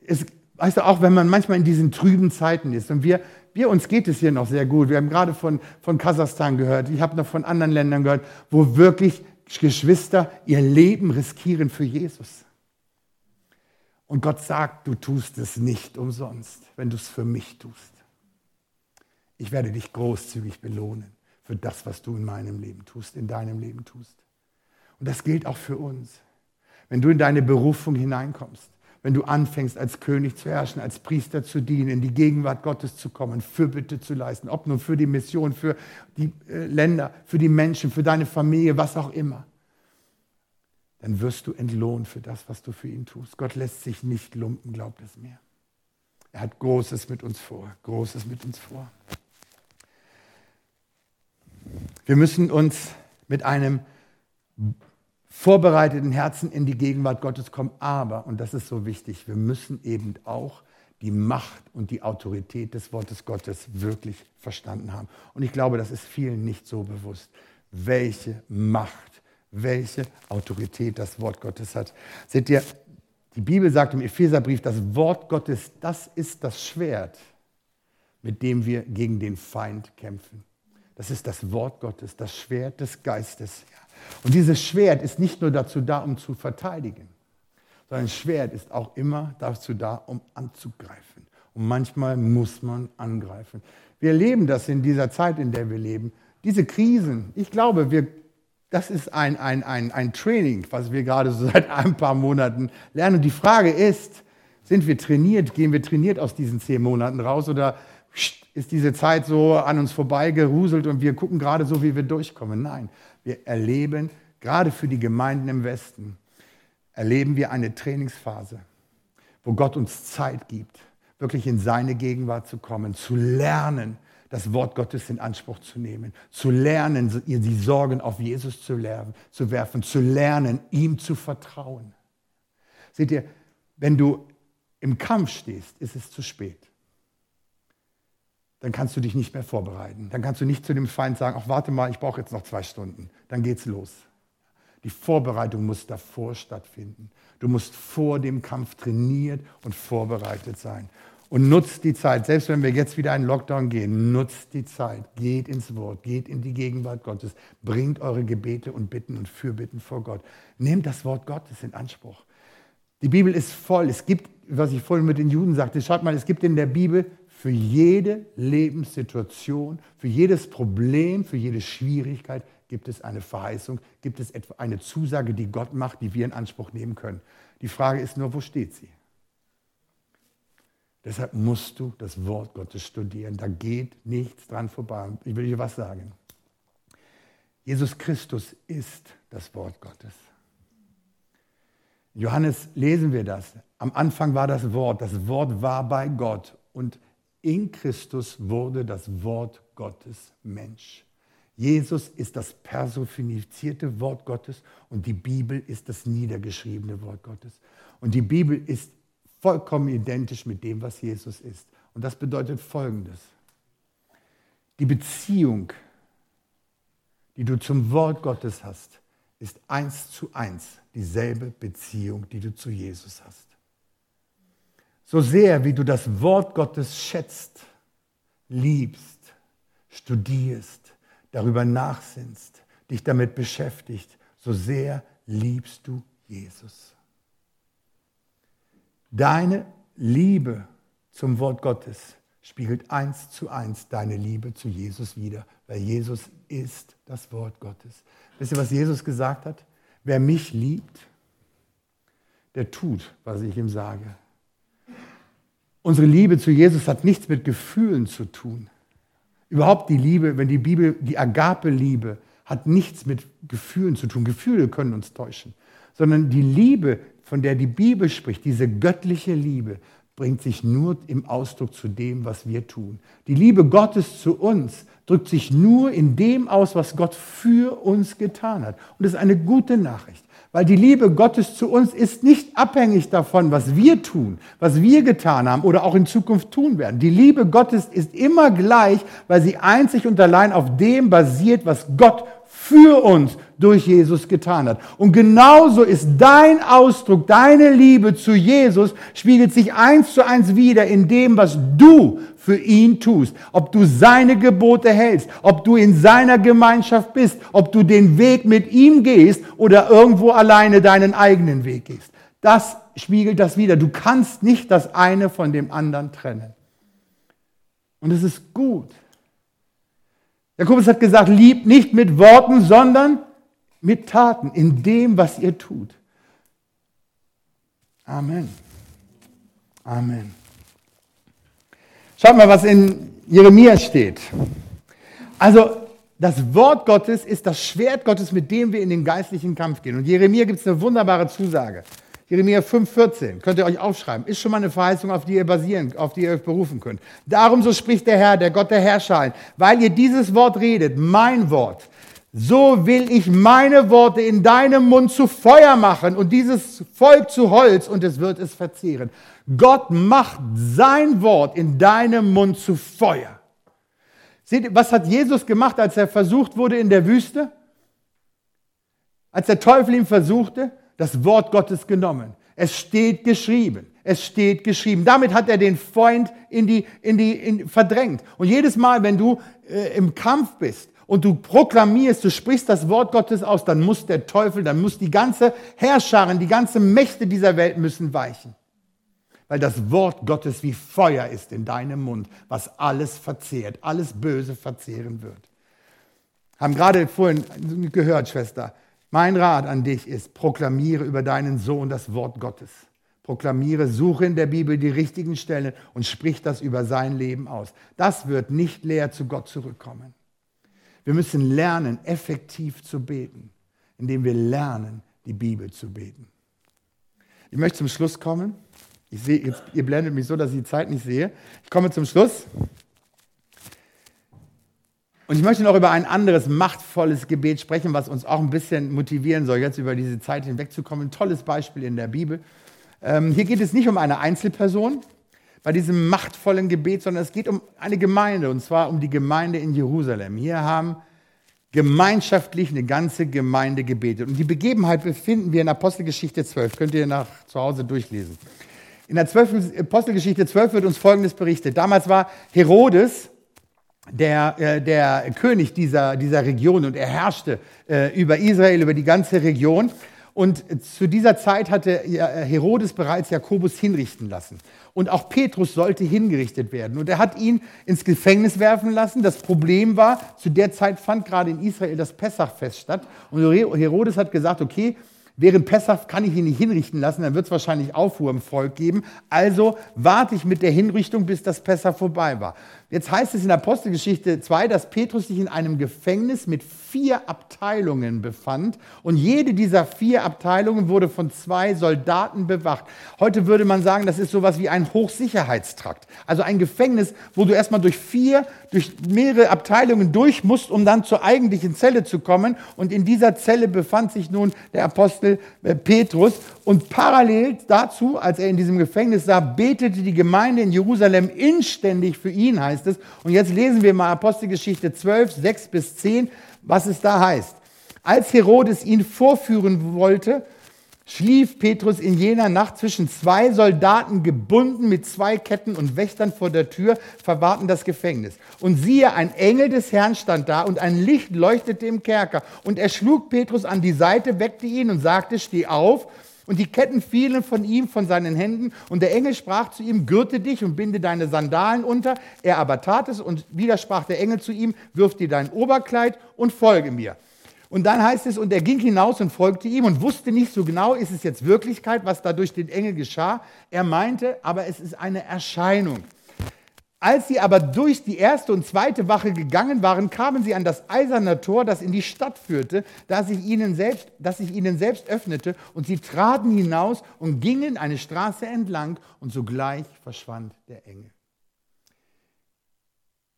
Es, weißt du, auch wenn man manchmal in diesen trüben Zeiten ist und wir, wir uns geht es hier noch sehr gut. Wir haben gerade von, von Kasachstan gehört, ich habe noch von anderen Ländern gehört, wo wirklich Geschwister ihr Leben riskieren für Jesus. Und Gott sagt, du tust es nicht umsonst, wenn du es für mich tust. Ich werde dich großzügig belohnen für das, was du in meinem Leben tust, in deinem Leben tust. Und das gilt auch für uns. Wenn du in deine Berufung hineinkommst, wenn du anfängst, als König zu herrschen, als Priester zu dienen, in die Gegenwart Gottes zu kommen, Fürbitte zu leisten, ob nun für die Mission, für die äh, Länder, für die Menschen, für deine Familie, was auch immer, dann wirst du entlohnt für das, was du für ihn tust. Gott lässt sich nicht lumpen, glaubt es mir. Er hat Großes mit uns vor, Großes mit uns vor. Wir müssen uns mit einem vorbereiteten Herzen in die Gegenwart Gottes kommen. Aber, und das ist so wichtig, wir müssen eben auch die Macht und die Autorität des Wortes Gottes wirklich verstanden haben. Und ich glaube, das ist vielen nicht so bewusst, welche Macht, welche Autorität das Wort Gottes hat. Seht ihr, die Bibel sagt im Epheserbrief, das Wort Gottes, das ist das Schwert, mit dem wir gegen den Feind kämpfen. Das ist das Wort Gottes, das Schwert des Geistes. Und dieses Schwert ist nicht nur dazu da, um zu verteidigen, sondern Schwert ist auch immer dazu da, um anzugreifen. Und manchmal muss man angreifen. Wir erleben das in dieser Zeit, in der wir leben. Diese Krisen, ich glaube, wir, das ist ein, ein, ein, ein Training, was wir gerade so seit ein paar Monaten lernen. Und die Frage ist, sind wir trainiert, gehen wir trainiert aus diesen zehn Monaten raus oder ist diese Zeit so an uns vorbeigeruselt und wir gucken gerade so, wie wir durchkommen? Nein, wir erleben, gerade für die Gemeinden im Westen, erleben wir eine Trainingsphase, wo Gott uns Zeit gibt, wirklich in seine Gegenwart zu kommen, zu lernen, das Wort Gottes in Anspruch zu nehmen, zu lernen, die Sorgen auf Jesus zu, lernen, zu werfen, zu lernen, ihm zu vertrauen. Seht ihr, wenn du im Kampf stehst, ist es zu spät. Dann kannst du dich nicht mehr vorbereiten. Dann kannst du nicht zu dem Feind sagen, ach warte mal, ich brauche jetzt noch zwei Stunden. Dann geht's los. Die Vorbereitung muss davor stattfinden. Du musst vor dem Kampf trainiert und vorbereitet sein. Und nutzt die Zeit, selbst wenn wir jetzt wieder einen Lockdown gehen, nutzt die Zeit, geht ins Wort, geht in die Gegenwart Gottes, bringt eure Gebete und Bitten und Fürbitten vor Gott. Nehmt das Wort Gottes in Anspruch. Die Bibel ist voll. Es gibt, was ich vorhin mit den Juden sagte, schaut mal, es gibt in der Bibel für jede Lebenssituation, für jedes Problem, für jede Schwierigkeit gibt es eine Verheißung, gibt es eine Zusage, die Gott macht, die wir in Anspruch nehmen können. Die Frage ist nur, wo steht sie? Deshalb musst du das Wort Gottes studieren. Da geht nichts dran vorbei. Ich will dir was sagen. Jesus Christus ist das Wort Gottes. In Johannes lesen wir das. Am Anfang war das Wort. Das Wort war bei Gott. Und in Christus wurde das Wort Gottes Mensch. Jesus ist das personifizierte Wort Gottes und die Bibel ist das niedergeschriebene Wort Gottes. Und die Bibel ist vollkommen identisch mit dem, was Jesus ist. Und das bedeutet Folgendes. Die Beziehung, die du zum Wort Gottes hast, ist eins zu eins dieselbe Beziehung, die du zu Jesus hast. So sehr, wie du das Wort Gottes schätzt, liebst, studierst, darüber nachsinnst, dich damit beschäftigt, so sehr liebst du Jesus. Deine Liebe zum Wort Gottes spiegelt eins zu eins deine Liebe zu Jesus wider, weil Jesus ist das Wort Gottes. Wisst ihr, was Jesus gesagt hat? Wer mich liebt, der tut, was ich ihm sage. Unsere Liebe zu Jesus hat nichts mit Gefühlen zu tun. Überhaupt die Liebe, wenn die Bibel, die Agape-Liebe, hat nichts mit Gefühlen zu tun. Gefühle können uns täuschen. Sondern die Liebe, von der die Bibel spricht, diese göttliche Liebe, bringt sich nur im Ausdruck zu dem, was wir tun. Die Liebe Gottes zu uns drückt sich nur in dem aus, was Gott für uns getan hat. Und das ist eine gute Nachricht. Weil die Liebe Gottes zu uns ist nicht abhängig davon, was wir tun, was wir getan haben oder auch in Zukunft tun werden. Die Liebe Gottes ist immer gleich, weil sie einzig und allein auf dem basiert, was Gott für uns durch Jesus getan hat. Und genauso ist dein Ausdruck, deine Liebe zu Jesus, spiegelt sich eins zu eins wieder in dem, was du für ihn tust. Ob du seine Gebote hältst, ob du in seiner Gemeinschaft bist, ob du den Weg mit ihm gehst oder irgendwo alleine deinen eigenen Weg gehst. Das spiegelt das wieder. Du kannst nicht das eine von dem anderen trennen. Und es ist gut. Jakobus hat gesagt, liebt nicht mit Worten, sondern mit Taten, in dem, was ihr tut. Amen. Amen. Schaut mal, was in Jeremia steht. Also, das Wort Gottes ist das Schwert Gottes, mit dem wir in den geistlichen Kampf gehen. Und Jeremia gibt es eine wunderbare Zusage. Jeremia 5,14, könnt ihr euch aufschreiben, ist schon mal eine Verheißung, auf die ihr basieren, auf die ihr euch berufen könnt. Darum so spricht der Herr, der Gott der Herrscher, weil ihr dieses Wort redet, mein Wort, so will ich meine Worte in deinem Mund zu Feuer machen und dieses Volk zu Holz und es wird es verzehren. Gott macht sein Wort in deinem Mund zu Feuer. Seht was hat Jesus gemacht, als er versucht wurde in der Wüste? Als der Teufel ihn versuchte? das Wort Gottes genommen. Es steht geschrieben. Es steht geschrieben. Damit hat er den Freund in die, in die, in, verdrängt. Und jedes Mal, wenn du äh, im Kampf bist und du proklamierst, du sprichst das Wort Gottes aus, dann muss der Teufel, dann muss die ganze Herrscherin, die ganze Mächte dieser Welt müssen weichen. Weil das Wort Gottes wie Feuer ist in deinem Mund, was alles verzehrt, alles Böse verzehren wird. Haben gerade vorhin gehört, Schwester, mein Rat an dich ist, proklamiere über deinen Sohn das Wort Gottes. Proklamiere, suche in der Bibel die richtigen Stellen und sprich das über sein Leben aus. Das wird nicht leer zu Gott zurückkommen. Wir müssen lernen, effektiv zu beten, indem wir lernen, die Bibel zu beten. Ich möchte zum Schluss kommen. Ich sehe, jetzt, ihr blendet mich so, dass ich die Zeit nicht sehe. Ich komme zum Schluss. Und ich möchte noch über ein anderes machtvolles Gebet sprechen, was uns auch ein bisschen motivieren soll, jetzt über diese Zeit hinwegzukommen. Ein tolles Beispiel in der Bibel. Ähm, hier geht es nicht um eine Einzelperson bei diesem machtvollen Gebet, sondern es geht um eine Gemeinde, und zwar um die Gemeinde in Jerusalem. Hier haben gemeinschaftlich eine ganze Gemeinde gebetet. Und die Begebenheit befinden wir in Apostelgeschichte 12. Könnt ihr nach zu Hause durchlesen. In der 12, Apostelgeschichte 12 wird uns Folgendes berichtet. Damals war Herodes der, äh, der König dieser, dieser Region und er herrschte äh, über Israel, über die ganze Region. Und zu dieser Zeit hatte Herodes bereits Jakobus hinrichten lassen. Und auch Petrus sollte hingerichtet werden. Und er hat ihn ins Gefängnis werfen lassen. Das Problem war, zu der Zeit fand gerade in Israel das Pessachfest statt. Und Herodes hat gesagt, okay, Während Pessach kann ich ihn nicht hinrichten lassen, dann wird es wahrscheinlich Aufruhr im Volk geben. Also warte ich mit der Hinrichtung, bis das Pessach vorbei war. Jetzt heißt es in Apostelgeschichte 2, dass Petrus sich in einem Gefängnis mit vier Abteilungen befand und jede dieser vier Abteilungen wurde von zwei Soldaten bewacht. Heute würde man sagen, das ist sowas wie ein Hochsicherheitstrakt. Also ein Gefängnis, wo du erstmal durch vier, durch mehrere Abteilungen durch musst, um dann zur eigentlichen Zelle zu kommen. Und in dieser Zelle befand sich nun der Apostel äh, Petrus. Und parallel dazu, als er in diesem Gefängnis sah, betete die Gemeinde in Jerusalem inständig für ihn, heißt es. Und jetzt lesen wir mal Apostelgeschichte 12, 6 bis 10, was es da heißt. Als Herodes ihn vorführen wollte, schlief Petrus in jener Nacht zwischen zwei Soldaten gebunden mit zwei Ketten und Wächtern vor der Tür, verwahrten das Gefängnis. Und siehe, ein Engel des Herrn stand da und ein Licht leuchtete im Kerker. Und er schlug Petrus an die Seite, weckte ihn und sagte, steh auf. Und die Ketten fielen von ihm, von seinen Händen. Und der Engel sprach zu ihm, gürte dich und binde deine Sandalen unter. Er aber tat es und wieder sprach der Engel zu ihm, wirf dir dein Oberkleid und folge mir. Und dann heißt es, und er ging hinaus und folgte ihm und wusste nicht so genau, ist es jetzt Wirklichkeit, was da durch den Engel geschah. Er meinte, aber es ist eine Erscheinung. Als sie aber durch die erste und zweite Wache gegangen waren, kamen sie an das eiserne Tor, das in die Stadt führte, das sich ihnen selbst, das sich ihnen selbst öffnete, und sie traten hinaus und gingen eine Straße entlang, und sogleich verschwand der Engel.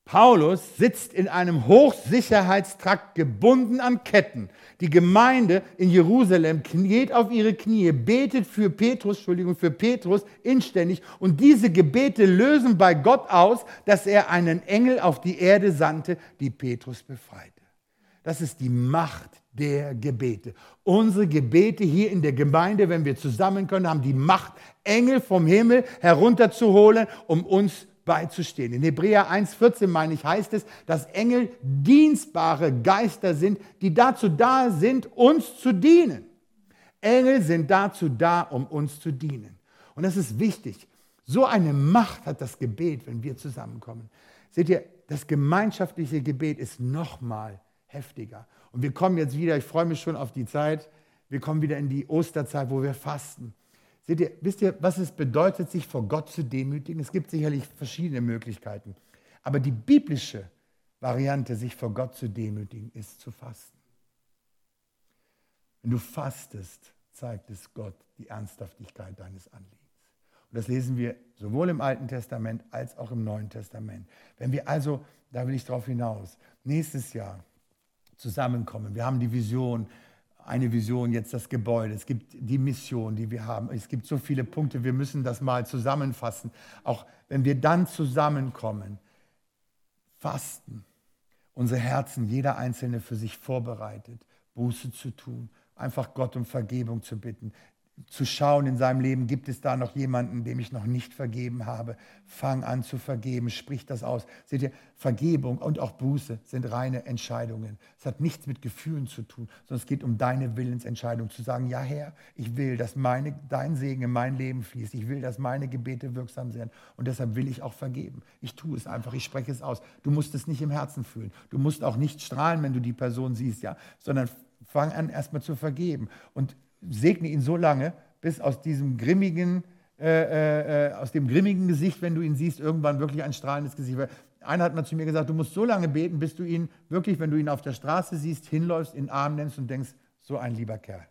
Paulus sitzt in einem Hochsicherheitstrakt gebunden an Ketten. Die Gemeinde in Jerusalem kniet auf ihre Knie, betet für Petrus, Entschuldigung, für Petrus inständig und diese Gebete lösen bei Gott aus, dass er einen Engel auf die Erde sandte, die Petrus befreite. Das ist die Macht der Gebete. Unsere Gebete hier in der Gemeinde, wenn wir zusammen können, haben die Macht, Engel vom Himmel herunterzuholen, um uns beizustehen. In Hebräer 1,14 meine ich, heißt es, dass Engel dienstbare Geister sind, die dazu da sind, uns zu dienen. Engel sind dazu da, um uns zu dienen. Und das ist wichtig. So eine Macht hat das Gebet, wenn wir zusammenkommen. Seht ihr, das gemeinschaftliche Gebet ist nochmal heftiger. Und wir kommen jetzt wieder, ich freue mich schon auf die Zeit, wir kommen wieder in die Osterzeit, wo wir fasten. Seht ihr, wisst ihr, was es bedeutet, sich vor Gott zu demütigen? Es gibt sicherlich verschiedene Möglichkeiten. Aber die biblische Variante, sich vor Gott zu demütigen, ist zu fasten. Wenn du fastest, zeigt es Gott die Ernsthaftigkeit deines Anliegens. Und das lesen wir sowohl im Alten Testament als auch im Neuen Testament. Wenn wir also, da will ich darauf hinaus, nächstes Jahr zusammenkommen, wir haben die Vision, eine Vision, jetzt das Gebäude, es gibt die Mission, die wir haben. Es gibt so viele Punkte, wir müssen das mal zusammenfassen. Auch wenn wir dann zusammenkommen, fasten, unsere Herzen, jeder Einzelne für sich vorbereitet, Buße zu tun, einfach Gott um Vergebung zu bitten, zu schauen in seinem Leben, gibt es da noch jemanden, dem ich noch nicht vergeben habe? Fang an zu vergeben, sprich das aus. Seht ihr, Vergebung und auch Buße sind reine Entscheidungen. Es hat nichts mit Gefühlen zu tun, sondern es geht um deine Willensentscheidung, zu sagen, ja Herr, ich will, dass meine, dein Segen in mein Leben fließt. Ich will, dass meine Gebete wirksam sind und deshalb will ich auch vergeben. Ich tue es einfach, ich spreche es aus. Du musst es nicht im Herzen fühlen. Du musst auch nicht strahlen, wenn du die Person siehst, ja, sondern fang an, erstmal zu vergeben. Und segne ihn so lange, bis aus diesem grimmigen, äh, äh, äh, aus dem grimmigen Gesicht, wenn du ihn siehst, irgendwann wirklich ein strahlendes Gesicht. Einer hat mal zu mir gesagt, du musst so lange beten, bis du ihn wirklich, wenn du ihn auf der Straße siehst, hinläufst, in den Arm nimmst und denkst, so ein lieber Kerl.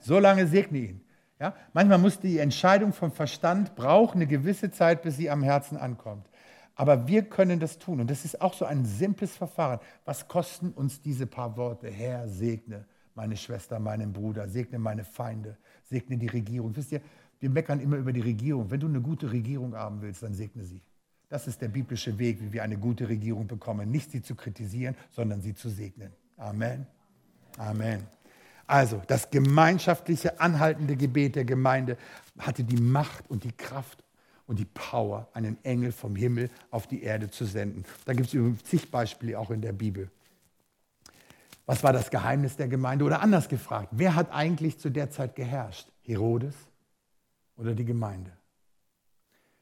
So lange segne ihn. Ja? Manchmal muss die Entscheidung vom Verstand brauchen eine gewisse Zeit, bis sie am Herzen ankommt. Aber wir können das tun. Und das ist auch so ein simples Verfahren. Was kosten uns diese paar Worte? Herr, segne meine Schwester, meinen Bruder, segne meine Feinde, segne die Regierung. Wisst ihr, wir meckern immer über die Regierung. Wenn du eine gute Regierung haben willst, dann segne sie. Das ist der biblische Weg, wie wir eine gute Regierung bekommen. Nicht sie zu kritisieren, sondern sie zu segnen. Amen. Amen. Also, das gemeinschaftliche, anhaltende Gebet der Gemeinde hatte die Macht und die Kraft und die Power, einen Engel vom Himmel auf die Erde zu senden. Da gibt es zig Beispiele auch in der Bibel. Was war das Geheimnis der Gemeinde? Oder anders gefragt, wer hat eigentlich zu der Zeit geherrscht? Herodes oder die Gemeinde?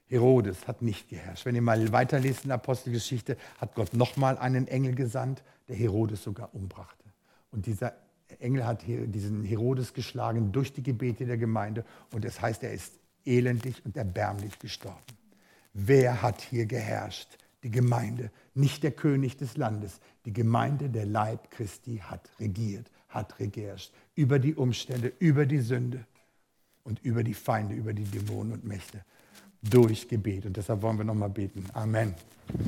Herodes hat nicht geherrscht. Wenn ihr mal weiterlest in der Apostelgeschichte, hat Gott nochmal einen Engel gesandt, der Herodes sogar umbrachte. Und dieser Engel hat diesen Herodes geschlagen durch die Gebete der Gemeinde. Und es das heißt, er ist elendig und erbärmlich gestorben. Wer hat hier geherrscht? Die Gemeinde, nicht der König des Landes. Die Gemeinde, der Leib Christi, hat regiert, hat regiert über die Umstände, über die Sünde und über die Feinde, über die Dämonen und Mächte durch Gebet. Und deshalb wollen wir nochmal beten. Amen.